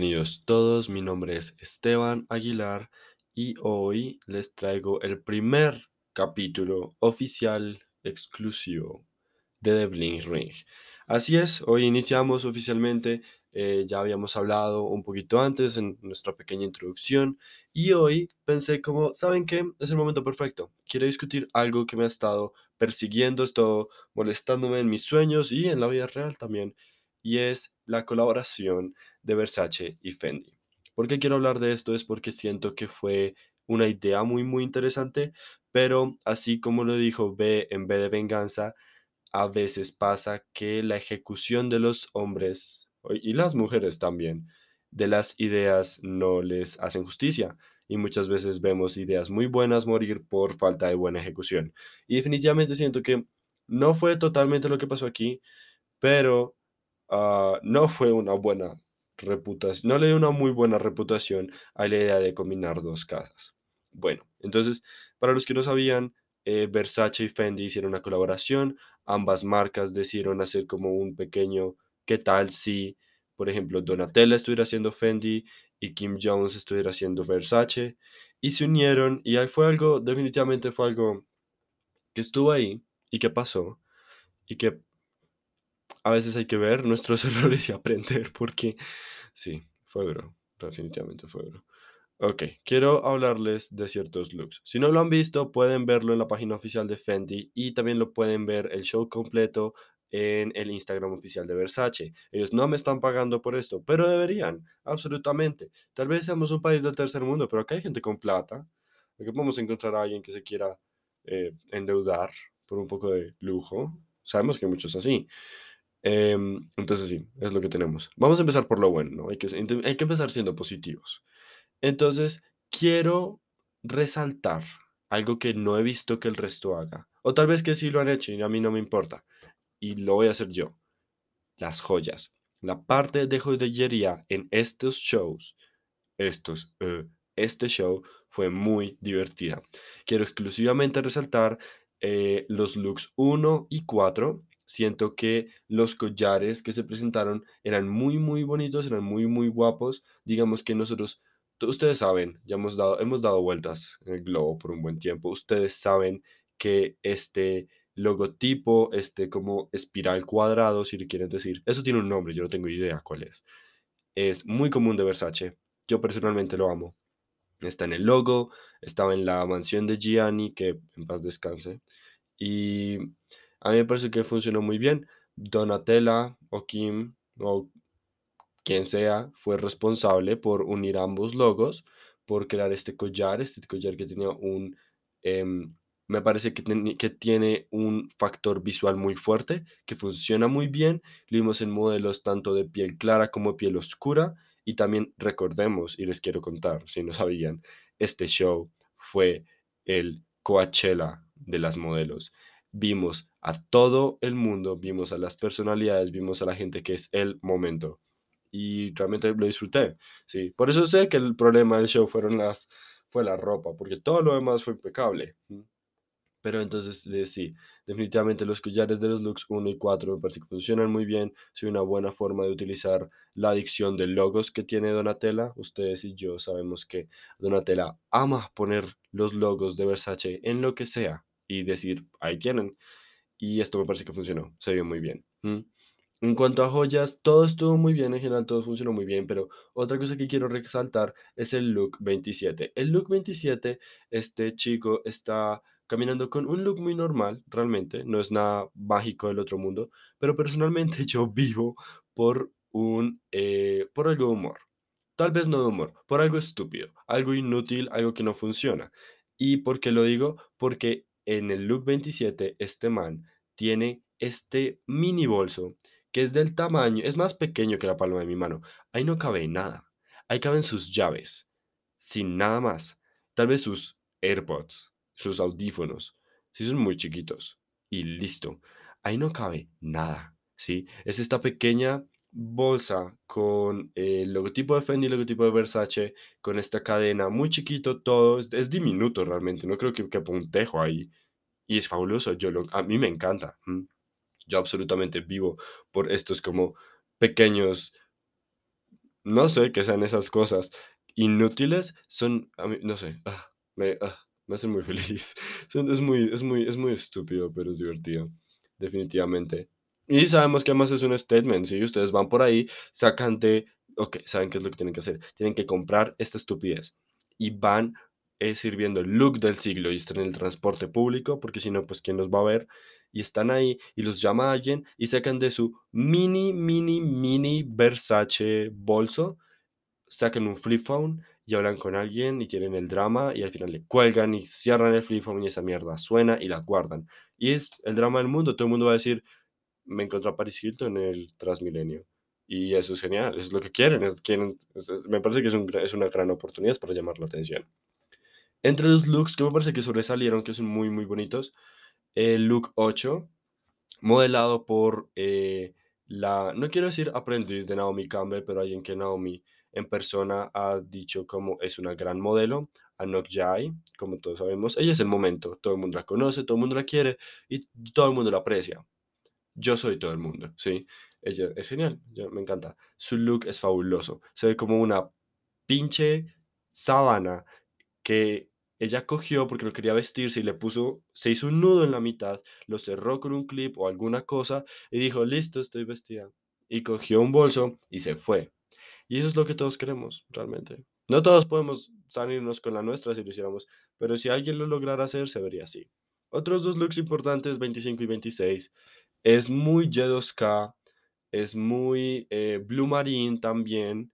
Bienvenidos todos, mi nombre es Esteban Aguilar y hoy les traigo el primer capítulo oficial exclusivo de The Bling Ring. Así es, hoy iniciamos oficialmente, eh, ya habíamos hablado un poquito antes en nuestra pequeña introducción y hoy pensé como, ¿saben qué? Es el momento perfecto. Quiero discutir algo que me ha estado persiguiendo, estado molestándome en mis sueños y en la vida real también, y es la colaboración de Versace y Fendi. ¿Por qué quiero hablar de esto? Es porque siento que fue una idea muy, muy interesante, pero así como lo dijo B en B de venganza, a veces pasa que la ejecución de los hombres y las mujeres también de las ideas no les hacen justicia y muchas veces vemos ideas muy buenas morir por falta de buena ejecución. Y definitivamente siento que no fue totalmente lo que pasó aquí, pero ah, no fue una buena reputación, no le dio una muy buena reputación a la idea de combinar dos casas. Bueno, entonces, para los que no sabían, eh, Versace y Fendi hicieron una colaboración, ambas marcas decidieron hacer como un pequeño, ¿qué tal si, por ejemplo, Donatella estuviera haciendo Fendi y Kim Jones estuviera haciendo Versace? Y se unieron y ahí fue algo, definitivamente fue algo que estuvo ahí y que pasó y que a veces hay que ver nuestros errores y aprender porque sí, fue duro, definitivamente fue duro. Ok, quiero hablarles de ciertos looks. Si no lo han visto, pueden verlo en la página oficial de Fendi y también lo pueden ver el show completo en el Instagram oficial de Versace. Ellos no me están pagando por esto, pero deberían, absolutamente. Tal vez seamos un país del tercer mundo, pero acá hay gente con plata. Aquí podemos encontrar a alguien que se quiera eh, endeudar por un poco de lujo. Sabemos que muchos así. Em, entonces sí, es lo que tenemos. Vamos a empezar por lo bueno, ¿no? Hay que, empezar siendo positivos. Entonces, quiero resaltar algo que no he visto que el resto haga. O tal vez que sí lo han hecho y a mí no me importa. Y lo voy a hacer yo. Las joyas. La parte de joyería en estos shows, estos, eh, este show fue muy divertida. Quiero exclusivamente resaltar eh, los looks 1 y 4. Siento que los collares que se presentaron eran muy, muy bonitos, eran muy, muy guapos. Digamos que nosotros ustedes saben, ya hemos dado, hemos dado vueltas en el globo por un buen tiempo. Ustedes saben que este logotipo, este como espiral cuadrado, si le quieren decir, eso tiene un nombre, yo no tengo idea cuál es. Es muy común de Versace. Yo personalmente lo amo. Está en el logo, estaba en la mansión de Gianni, que en paz descanse. Y a mí me parece que funcionó muy bien. Donatella o Kim o quien sea, fue responsable por unir ambos logos, por crear este collar, este collar que tenía un, em, me parece que, que, tiene un factor visual muy fuerte, que funciona muy bien. Lo vimos en modelos tanto de piel clara como piel oscura. Y también recordemos, y les quiero contar, si no sabían, este show fue el Coachella de las modelos. Vimos a todo el mundo, vimos a las personalidades, vimos a la gente que es el momento y realmente lo disfruté, sí. Por eso sé que el problema del show fueron las, fue la ropa, porque todo lo demás fue impecable. Pero entonces, sí, definitivamente los collares de los looks 1 y 4 me parece que funcionan muy bien. Soy una buena forma de utilizar la adicción de logos que tiene Donatella. Ustedes y yo sabemos que Donatella ama poner los logos de Versace en lo que sea y decir, ahí tienen. Y esto me parece que funcionó, se vio muy bien. En cuanto a joyas, todo estuvo muy bien, en general todo funcionó muy bien, pero otra cosa que quiero resaltar es el look 27. El look 27, este chico está caminando con un look muy normal, realmente, no es nada mágico del otro mundo, pero personalmente yo vivo por un, eh, por algo de humor. Tal vez no de humor, por algo estúpido, algo inútil, algo que no funciona. ¿Y por qué lo digo? Porque en el look 27, este man tiene este mini bolso que es del tamaño, es más pequeño que la palma de mi mano. Ahí no cabe nada. Ahí caben sus llaves, sin nada más. Tal vez sus AirPods, sus audífonos, si son muy chiquitos. Y listo. Ahí no cabe nada, ¿sí? Es esta pequeña bolsa con el logotipo de Fendi, el logotipo de Versace, con esta cadena muy chiquito todo, es, diminuto realmente, no creo que quepa un ahí. Y es fabuloso, yo lo, a mí me encanta. Yo absolutamente vivo por estos como pequeños no sé qué sean esas cosas inútiles, son, a mí, no sé, ah, me, ah, me hacen muy feliz. Es muy, es muy, es muy estúpido, pero es divertido, definitivamente. Y sabemos que además es un statement, si ustedes van por ahí, sacan de, ok, saben qué es lo que tienen que hacer, tienen que comprar esta estupidez y van eh, sirviendo el look del siglo y están en el transporte público, porque si no, pues quién los va a ver, y están ahí y los llama alguien y sacan de su mini, mini, mini Versace bolso, sacan un flip phone y hablan con alguien y tienen el drama y al final le cuelgan y cierran el flip phone y esa mierda suena y la guardan. Y es el drama del mundo, todo el mundo va a decir, me encontré a Paris Hilton en el Transmilenio. Y eso es genial, es lo que quieren, quieren me parece que es, un es una gran oportunidad para llamar la atención. Entre los looks que me parece que sobresalieron, que son muy, muy bonitos, el look 8 modelado por eh, la, no quiero decir aprendiz de Naomi Campbell, pero alguien que Naomi en persona ha dicho como es una gran modelo, Anok Jai, como todos sabemos. Ella es el momento, todo el mundo la conoce, todo el mundo la quiere y todo el mundo la aprecia. Yo soy todo el mundo, ¿sí? Ella es genial, yo- me encanta. Su look es fabuloso, se ve como una pinche sábana que ella cogió porque no quería vestirse y le puso, se hizo un nudo en la mitad, lo cerró con un clip o alguna cosa y dijo, listo, estoy vestida. Y cogió un bolso y se fue. Y eso es lo que todos queremos, realmente. No todos podemos salirnos con la nuestra si lo hiciéramos, pero si alguien lo lograra hacer, se vería así. Otros dos looks importantes, 25 y 26, es muy J2K, es muy eh, Blue Marine también,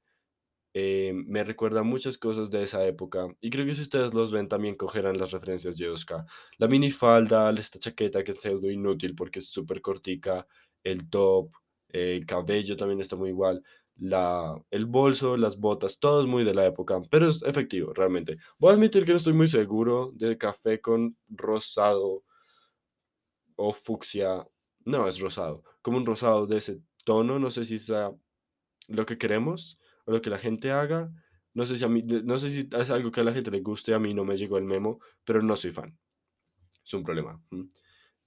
eh, me recuerda muchas cosas de esa época y creo que si ustedes los ven también cogerán las referencias de Oscar. La minifalda, esta chaqueta que es pseudo inútil porque es súper cortica, el top, eh, el cabello también está muy igual, la, el bolso, las botas, todo es muy de la época, pero es efectivo realmente. Voy a admitir que no estoy muy seguro del café con rosado o fucsia, no es rosado, como un rosado de ese tono, no sé si sea lo que queremos o lo que la gente haga. No sé si a mí, no sé si es algo que a la gente le guste, a mí no me llegó el memo, pero no soy fan. Es un problema.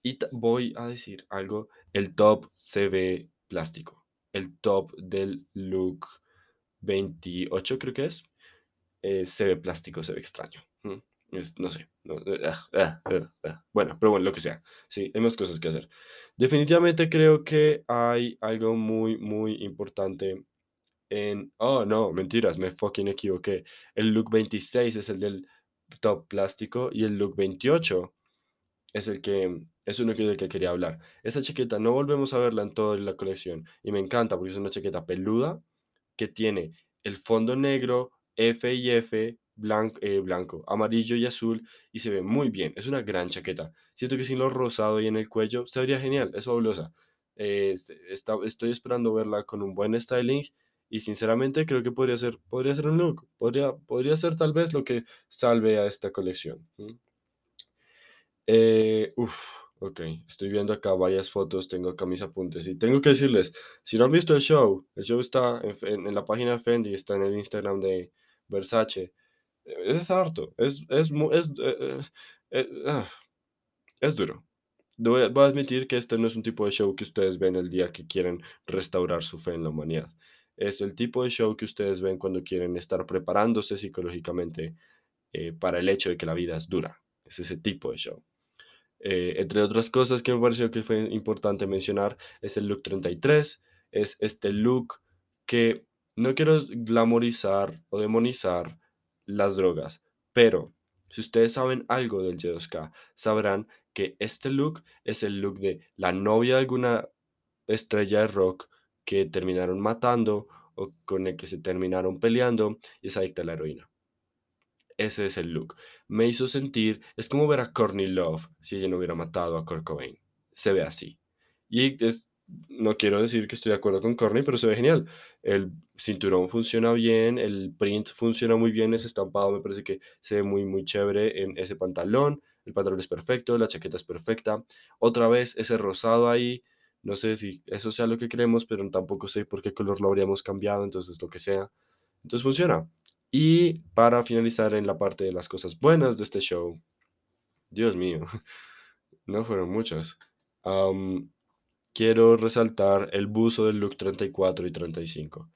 Y voy a decir algo, el top se ve plástico. El top del look 28 creo que es, eh, se ve plástico, se ve extraño. No sé. eh, ah, ah, ah. Bueno, pero bueno, lo que sea. Sí, hay más cosas que hacer. Definitivamente creo que hay algo muy, muy importante en... Oh, no, mentiras, me fucking equivoqué. El look 26 es el del top plástico y el look 28 es el que es uno que del que quería hablar. Esa chaqueta no volvemos a verla en toda la colección y me encanta porque es una chaqueta peluda que tiene el fondo negro, F y F, blanco, blanco, amarillo y azul y se ve muy bien. Es una gran chaqueta. Siento que sin lo rosado y en el cuello se vería genial, es fabulosa. Eh, está- estoy esperando verla con un buen styling y sinceramente creo que podría ser, podría ser un look, podría, podría ser tal vez lo que salve a esta colección. ¿m? Eh, uf, ok, estoy viendo acá varias fotos, tengo acá mis apuntes y tengo que decirles, si no han visto el show, el show está en, en- la página de Fendi, está en el Instagram de Versace, eh, es harto, es, es, es, eh, eh, eh, ah, es duro. Voy a, admitir que este no es un tipo de show que ustedes ven el día que quieren restaurar su fe en la humanidad. Es el tipo de show que ustedes ven cuando quieren estar preparándose psicológicamente para el hecho de que la vida es dura. Es ese tipo de show. Entre otras cosas que me pareció que fue importante mencionar es el look 33, es este look que no quiero glamorizar o demonizar las drogas, pero si ustedes saben algo del Y2K, sabrán que este look es el look de la novia de alguna estrella de rock que terminaron matando o con el que se terminaron peleando y es adicta a la heroína. Ese es el look. Me hizo sentir, es como ver a Courtney Love si ella no hubiera matado a Kurt Cobain. Se ve así. Y es, no quiero decir que estoy de acuerdo con Courtney, pero se ve genial. El cinturón funciona bien, el print funciona muy bien, ese estampado me parece que se ve muy, muy chévere en ese pantalón. El pantalón es perfecto, la chaqueta es perfecta. Otra vez, ese rosado ahí, no sé si eso sea lo que queremos, pero tampoco sé por qué color lo habríamos cambiado, entonces lo que sea. Entonces funciona. Y para finalizar en la parte de las cosas buenas de este show, Dios mío, no fueron muchas. Quiero resaltar el buzo del look 34 y 35.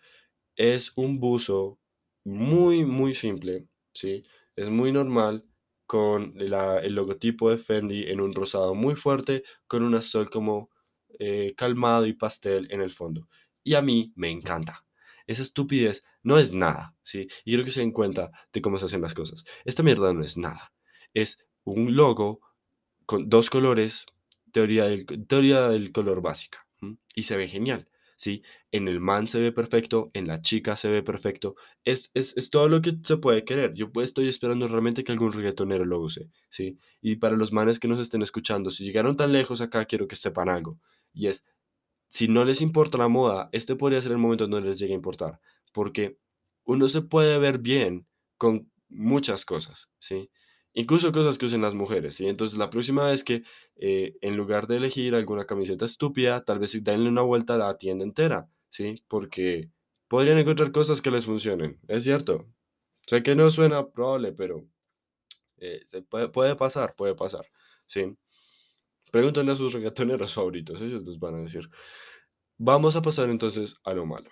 es un buzo muy, muy simple, ¿sí? Es muy normal con el logotipo de Fendi en un rosado muy fuerte, con un azul como eh, calmado y pastel en el fondo. Y a mí me encanta. Esa estupidez no es nada, ¿sí? Y quiero que se den cuenta de cómo se hacen las cosas. Esta mierda no es nada. Es un logo con dos colores, teoría del, teoría del color básica, y se ve genial, ¿sí? En el man se ve perfecto, en la chica se ve perfecto, es, es, es todo lo que se puede querer. Yo pues estoy esperando realmente que algún reggaetonero lo use, ¿sí? Y para los manes que nos estén escuchando, si llegaron tan lejos acá, quiero que sepan algo, y es, si no les importa la moda, este podría ser el momento donde les llegue a importar, porque uno se puede ver bien con muchas cosas, ¿sí? Incluso cosas que usen las mujeres, ¿sí? Entonces, la próxima vez que eh, en lugar de elegir alguna camiseta estúpida, tal vez denle una vuelta a la tienda entera, ¿sí? Porque podrían encontrar cosas que les funcionen, es cierto. Sé que no suena probable, pero eh, puede pasar, puede pasar, ¿sí? Pregúntenle a sus reggaetoneros favoritos, ellos les van a decir. Vamos a pasar entonces a lo malo.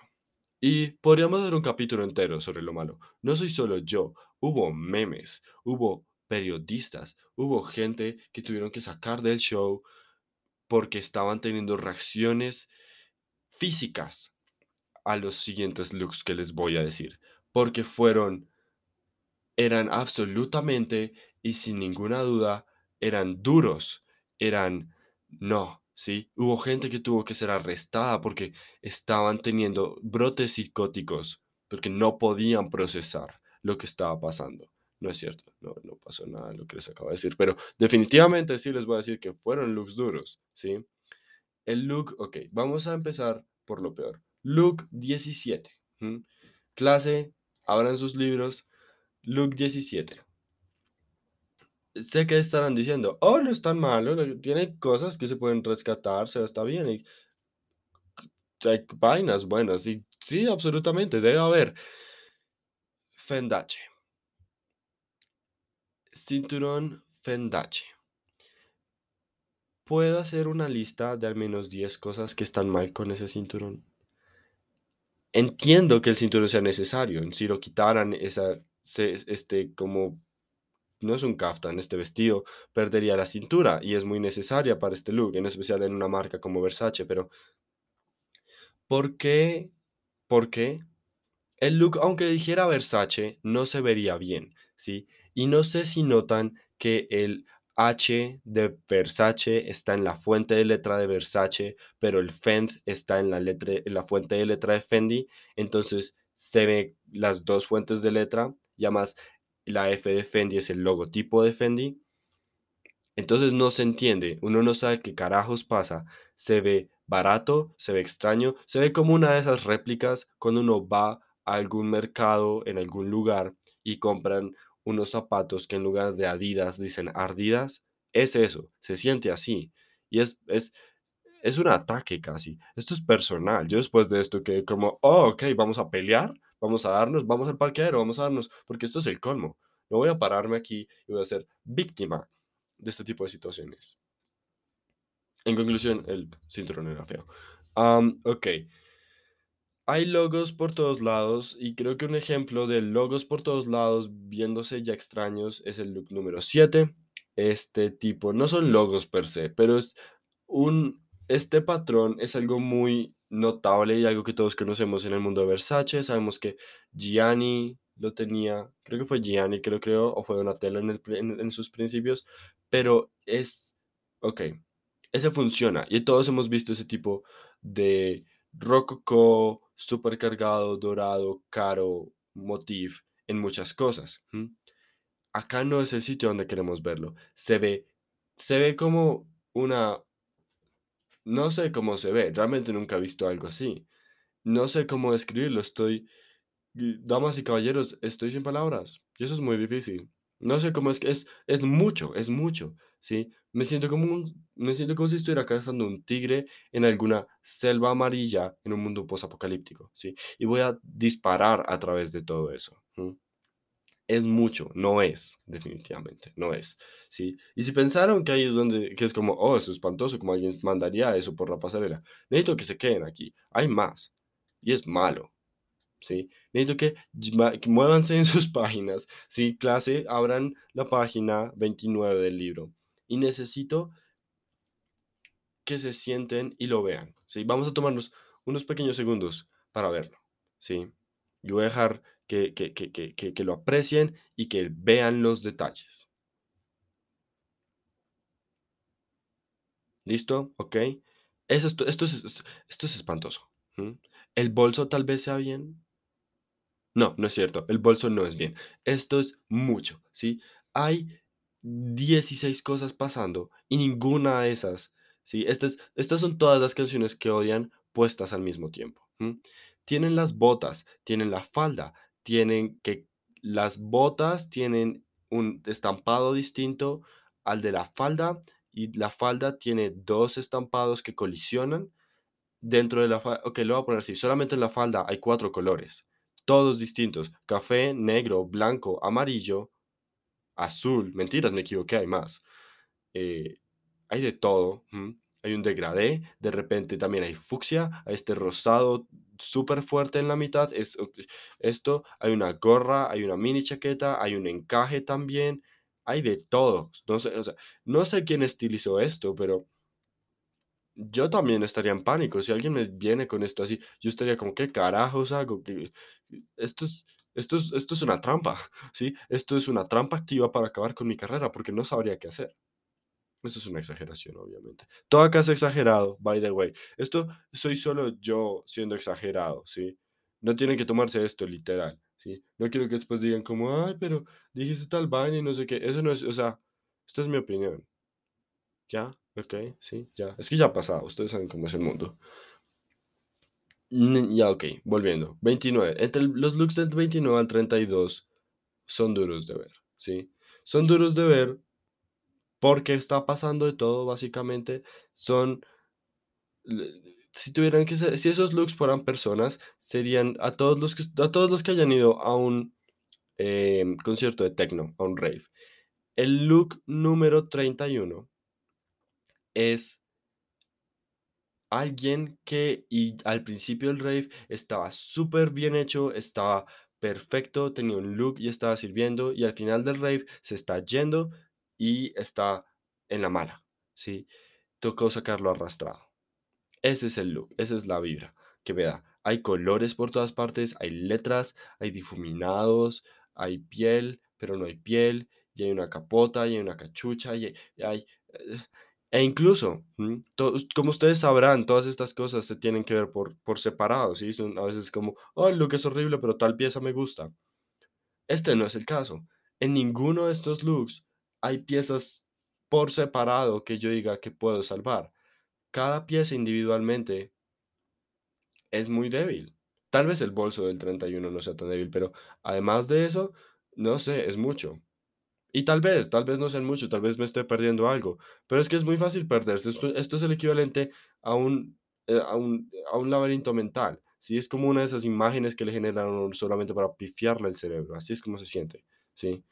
Y podríamos hacer un capítulo entero sobre lo malo. No soy solo yo, hubo memes, hubo periodistas, hubo gente que tuvieron que sacar del show porque estaban teniendo reacciones físicas a los siguientes looks que les voy a decir. Porque fueron, eran absolutamente y sin ninguna duda, eran duros, eran, no, ¿sí? Hubo gente que tuvo que ser arrestada porque estaban teniendo brotes psicóticos, porque no podían procesar lo que estaba pasando. No es cierto, no, no pasó nada lo que les acabo de decir, pero definitivamente sí les voy a decir que fueron looks duros, ¿sí? El look, ok, vamos a empezar por lo peor. Look 17. ¿m? Clase, abran sus libros. Look 17. Sé que estarán diciendo, oh, no es tan malo, tiene cosas que se pueden rescatar, se está bien, hay vainas buenas, y sí, absolutamente, debe haber. Fendache, cinturón Fendache. ¿Puedo hacer una lista de al menos 10 cosas que están mal con ese cinturón? Entiendo que el cinturón sea necesario, si lo quitaran, esa, este, como no es un kaftan, este vestido perdería la cintura y es muy necesaria para este look, en especial en una marca como Versace, pero ¿por qué? ¿Por qué? El look, aunque dijera Versace, no se vería bien, ¿sí? Y no sé si notan que el H de Versace está en la fuente de letra de Versace, pero el Fend está en la, en la fuente de letra de Fendi, entonces se ve las dos fuentes de letra, y además la F de Fendi es el logotipo de Fendi, entonces no se entiende, uno no sabe qué carajos pasa. Se ve barato, se ve extraño, se ve como una de esas réplicas cuando uno va a algún mercado en algún lugar y compran unos zapatos que en lugar de Adidas dicen Ardidas. Es eso, se siente así. Y es, es, es un ataque casi. Esto es personal. Yo después de esto que como, oh, ok, vamos a pelear, vamos a darnos, vamos al parqueadero, vamos a darnos, porque esto es el colmo. No voy a pararme aquí y voy a ser víctima de este tipo de situaciones. En conclusión, el cinturón era feo. Am, ok. Hay logos por todos lados y creo que un ejemplo de logos por todos lados viéndose ya extraños es el look número 7. Este tipo, no son logos per se, pero es un, este patrón es algo muy notable y algo que todos conocemos en el mundo de Versace. Sabemos que Gianni lo tenía, creo que fue Gianni que lo creó o fue Donatello en, el sus principios, pero es, ok, ese funciona y todos hemos visto ese tipo de rococó, supercargado, dorado, caro, motif en muchas cosas. Acá no es el sitio donde queremos verlo. Se ve, se ve como una, no sé cómo se ve, realmente nunca he visto algo así. No sé cómo describirlo, estoy, damas y caballeros, estoy sin palabras. Y eso es muy difícil. No sé cómo es que es, es mucho, es mucho, ¿sí? Me siento como un, me siento como si estuviera cazando un tigre en alguna selva amarilla en un mundo posapocalíptico, ¿sí? Y voy a disparar a través de todo eso. Es mucho, no es, definitivamente, no es, ¿sí? Y si pensaron que ahí es donde, que es como, oh, es espantoso, como alguien mandaría eso por la pasarela, necesito que se queden aquí, hay más, y es malo. ¿sí? Necesito que, que muévanse en sus páginas, ¿sí? Clase, abran la página 29 del libro. Y necesito que se sienten y lo vean, ¿sí? Vamos a tomarnos unos pequeños segundos para verlo, ¿sí? Yo voy a dejar que, que, que, que, lo aprecien y que vean los detalles. ¿Listo? ¿Ok? Eso, esto, esto, es, esto es espantoso. El bolso tal vez sea bien, No, no es cierto. El bolso no es bien. Esto es mucho, ¿sí? Hay 16 cosas pasando y ninguna de esas, ¿sí? Estas, estas son todas las canciones que odian puestas al mismo tiempo. Tienen las botas, tienen la falda, tienen que las botas tienen un estampado distinto al de la falda y la falda tiene dos estampados que colisionan Dentro de la falda, ok, lo voy a poner así, solamente en la falda hay cuatro colores, todos distintos, café, negro, blanco, amarillo, azul, mentiras, me equivoqué, hay más. Eh, hay de todo. Hay un degradé, de repente también hay fucsia, hay este rosado súper fuerte en la mitad, es, esto, hay una gorra, hay una mini chaqueta, hay un encaje también, hay de todo. No sé, no sé quién estilizó esto, pero yo también estaría en pánico. Si alguien me viene con esto así, yo estaría como, ¿qué carajos hago? ¿Qué- Esto es, esto es, esto es una trampa, ¿sí? Esto es una trampa activa para acabar con mi carrera porque no sabría qué hacer. Eso es una exageración, obviamente. Todo acá es exagerado, by the way. Esto soy solo yo siendo exagerado, ¿sí? No tienen que tomarse esto literal, ¿sí? No quiero que después digan como, ay, pero dijiste tal vaina y no sé qué. Eso no es, o sea, esta es mi opinión. ¿Ya? Ok, sí, ya. Es que ya ha pasado, ustedes saben cómo es el mundo. Ya, ok, volviendo. 29. Entre los looks del 29 al 32 son duros de ver, ¿sí? Son duros de ver porque está pasando de todo, básicamente. Son, si tuvieran que si esos looks fueran personas, serían a todos los que, a todos los que hayan ido a un em, concierto de techno, a un rave. El look número 31 es Alguien que y al principio del rave estaba súper bien hecho, estaba perfecto, tenía un look y estaba sirviendo, y al final del rave se está yendo y está en la mala, ¿sí? Tocó sacarlo arrastrado. Ese es el look, esa es la vibra que me da. Hay colores por todas partes, hay letras, hay difuminados, hay piel, pero no hay piel, y hay una capota, y hay una cachucha, y hay, eh, e incluso, ¿m? to- como ustedes sabrán, todas estas cosas se tienen que ver por, por separado, a veces como, oh, el look es horrible, pero tal pieza me gusta. Este no es el caso. En ninguno de estos looks hay piezas por separado que yo diga que puedo salvar. Cada pieza individualmente es muy débil. Tal vez el bolso del 31 no sea tan débil, pero además de eso, no sé, es mucho. Y tal vez, tal vez no sean mucho, tal vez me esté perdiendo algo, pero es que es muy fácil perderse. Esto, es el equivalente a un, eh, a un, a un laberinto mental. ¿sí? Es como una de esas imágenes que le uno solamente para pifiarle el cerebro. Así es como se siente. ¿sí?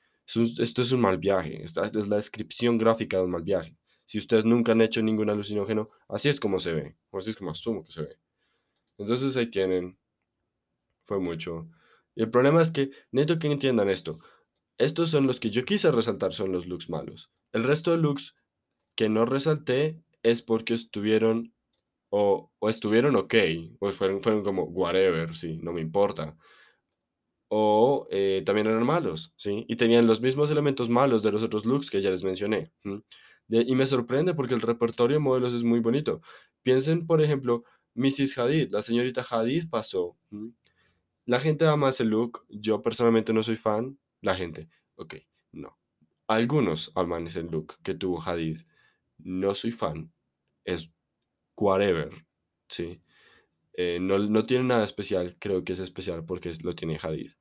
Esto es un mal viaje. Esta es la descripción gráfica de un mal viaje. Si ustedes nunca han hecho ningún alucinógeno, así es como se ve, o así es como asumo que se ve. Entonces ahí tienen, fue mucho. Y el problema es que necesito que entiendan esto. Estos son los que yo quise resaltar, son los looks malos. El resto de looks que no resalté es porque estuvieron o, estuvieron ok, o fueron, fueron como whatever, sí, no me importa. O eh, también eran malos, ¿sí? Y tenían los mismos elementos malos de los otros looks que ya les mencioné. y me sorprende porque el repertorio de modelos es muy bonito. Piensen, por ejemplo, Mrs. Hadid, la señorita Hadid pasó. La gente ama ese look, yo personalmente no soy fan. La gente, ok, no. Algunos aman ese look que tuvo Hadid. No soy fan, es whatever, ¿sí? Eh, no, no tiene nada especial, creo que es especial porque lo tiene Hadid.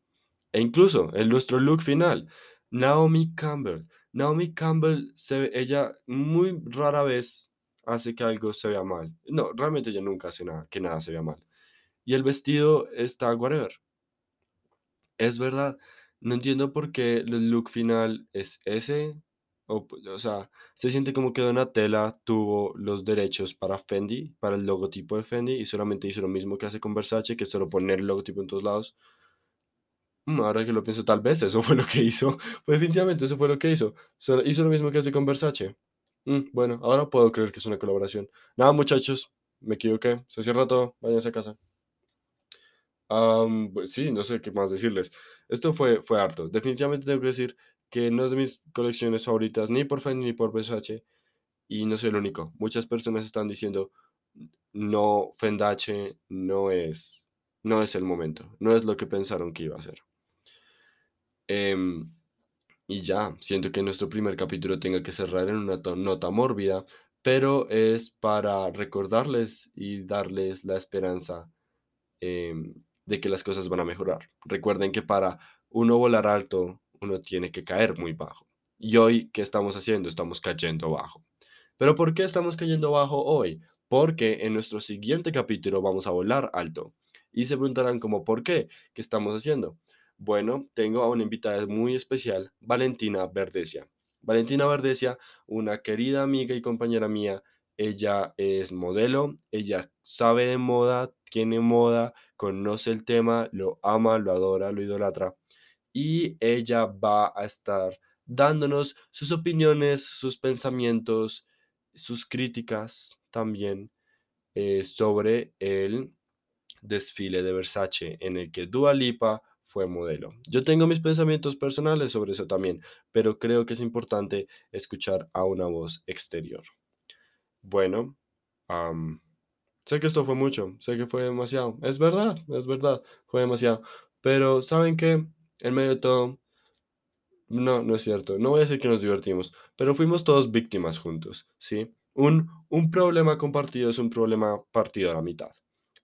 E incluso en nuestro look final, Naomi Campbell. Naomi Campbell, se, ella muy rara vez hace que algo se vea mal. No, realmente ella nunca hace nada, que nada se vea mal. Y el vestido está whatever. Es verdad, no entiendo por qué el look final es ese. O, o, sea, se siente como que Donatella tuvo los derechos para Fendi, para el logotipo de Fendi, y solamente hizo lo mismo que hace con Versace, que es solo poner el logotipo en todos lados. Mm, ahora que lo pienso, tal vez eso fue lo que hizo. Pues definitivamente eso fue lo que hizo. Hizo lo mismo que hace con Versace. Mm, bueno, ahora puedo creer que es una colaboración. Nada, muchachos, me equivoqué. Se cierra todo. Váyanse a casa. pues sí, no sé qué más decirles. Esto fue, fue harto. Definitivamente tengo que decir que no es de mis colecciones favoritas, ni por Fendi ni por Versace. Y no soy el único. Muchas personas están diciendo, no, Fendache no es, no es el momento. No es lo que pensaron que iba a ser. Em, y ya, siento que nuestro primer capítulo tenga que cerrar en una nota mórbida, pero es para recordarles y darles la esperanza em, de que las cosas van a mejorar. Recuerden que para uno volar alto, uno tiene que caer muy bajo. Y hoy, ¿qué estamos haciendo? Estamos cayendo bajo. ¿Pero por qué estamos cayendo bajo hoy? Porque en nuestro siguiente capítulo vamos a volar alto. Y se preguntarán como, ¿por qué? ¿Qué estamos haciendo? Bueno, tengo a una invitada muy especial, Valentina Verdesia. Valentina Verdesia, una querida amiga y compañera mía, ella es modelo, ella sabe de moda, tiene moda, conoce el tema, lo ama, lo adora, lo idolatra. Y ella va a estar dándonos sus opiniones, sus pensamientos, sus críticas también eh, sobre el desfile de Versace en el que Dua Lipa fue modelo. Yo tengo mis pensamientos personales sobre eso también, pero creo que es importante escuchar a una voz exterior. Bueno, sé que esto fue mucho, sé que fue demasiado. Es verdad, es verdad, fue demasiado. Pero ¿saben qué? En medio de todo, no, no es cierto. No voy a decir que nos divertimos, pero fuimos todos víctimas juntos, ¿sí? Un, un problema compartido es un problema partido a la mitad.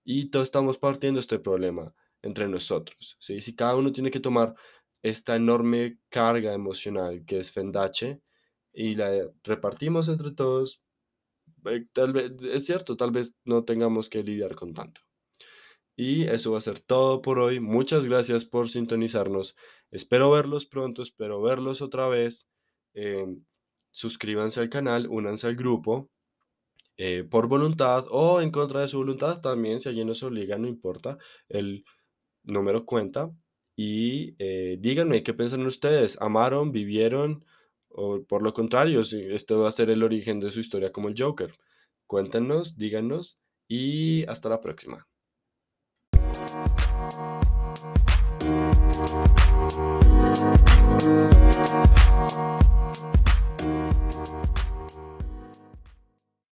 Y todos estamos partiendo este problema entre nosotros. ¿sí? Si cada uno tiene que tomar esta enorme carga emocional que es Fendache y la repartimos entre todos, eh, tal vez, es cierto, tal vez no tengamos que lidiar con tanto. Y eso va a ser todo por hoy. Muchas gracias por sintonizarnos. Espero verlos pronto, espero verlos otra vez. Em, suscríbanse al canal, únanse al grupo. Eh, por voluntad o en contra de su voluntad también, si alguien nos obliga, no importa. El número cuenta y eh, díganme qué piensan ustedes, amaron, vivieron o por lo contrario, si esto va a ser el origen de su historia como el Joker. Cuéntanos, díganos y hasta la próxima.